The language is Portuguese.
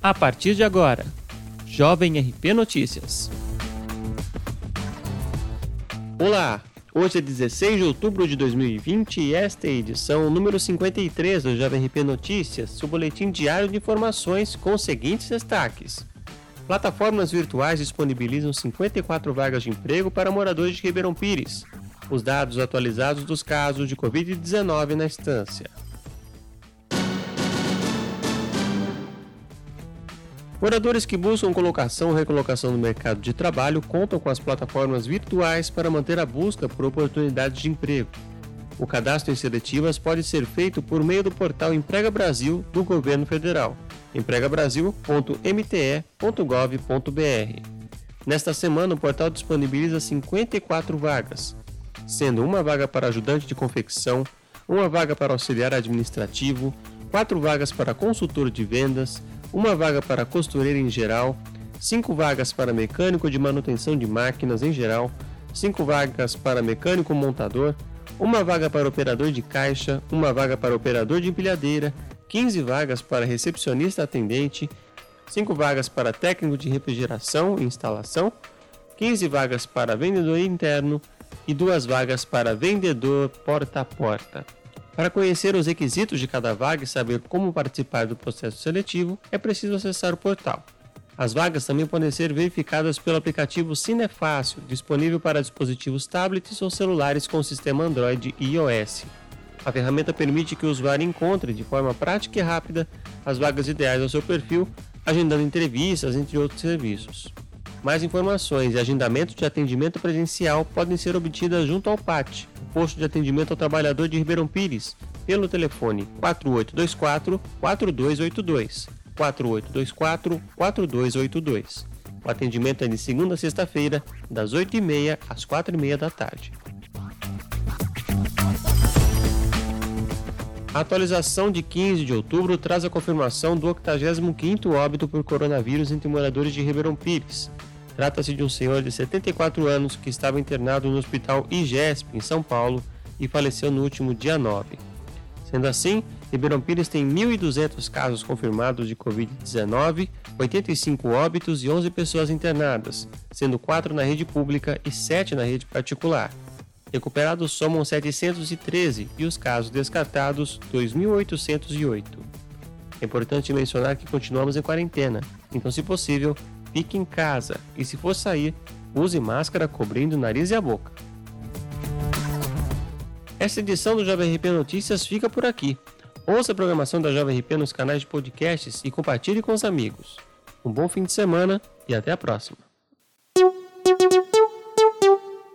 A partir de agora, Jovem RP Notícias. Olá, hoje é 16 de outubro de 2020 e esta é a edição número 53 do Jovem RP Notícias, seu boletim diário de informações com os seguintes destaques. Plataformas virtuais disponibilizam 54 vagas de emprego para moradores de Ribeirão Pires. Os dados atualizados dos casos de Covid-19 na instância. Moradores que buscam colocação ou recolocação no mercado de trabalho contam com as plataformas virtuais para manter a busca por oportunidades de emprego. O cadastro em seletivas pode ser feito por meio do portal Emprega Brasil do Governo Federal, empregabrasil.mte.gov.br. Nesta semana, o portal disponibiliza 54 vagas, sendo uma vaga para ajudante de confecção, uma vaga para auxiliar administrativo, quatro vagas para consultor de vendas, uma vaga para costureira em geral, cinco vagas para mecânico de manutenção de máquinas em geral, cinco vagas para mecânico montador, uma vaga para operador de caixa, uma vaga para operador de empilhadeira, 15 vagas para recepcionista atendente, 5 vagas para técnico de refrigeração e instalação, 15 vagas para vendedor interno e 2 vagas para vendedor porta a porta. Para conhecer os requisitos de cada vaga e saber como participar do processo seletivo, é preciso acessar o portal. As vagas também podem ser verificadas pelo aplicativo Cinefácil, disponível para dispositivos tablets ou celulares com sistema Android e iOS. A ferramenta permite que o usuário encontre de forma prática e rápida as vagas ideais ao seu perfil, agendando entrevistas, entre outros serviços. Mais informações e agendamento de atendimento presencial podem ser obtidas junto ao PAT, posto de atendimento ao trabalhador de Ribeirão Pires, pelo telefone 4824 4282 4824 4282. O atendimento é de segunda a sexta-feira, das 8h30 às 4h30 da tarde. A atualização de 15 de outubro traz a confirmação do 85º óbito por coronavírus entre moradores de Ribeirão Pires. Trata-se de um senhor de 74 anos que estava internado no Hospital IGESP, em São Paulo, e faleceu no último dia 9. Sendo assim, Ribeirão Pires tem 1.200 casos confirmados de Covid-19, 85 óbitos e 11 pessoas internadas, sendo 4 na rede pública e 7 na rede particular. Recuperados somam 713 e os casos descartados 2.808. É importante mencionar que continuamos em quarentena, então, se possível, fique em casa e, se for sair, use máscara cobrindo o nariz e a boca. Esta edição do Jovem RP Notícias fica por aqui. Ouça a programação da Jovem RP nos canais de podcasts e compartilhe com os amigos. Um bom fim de semana e até a próxima.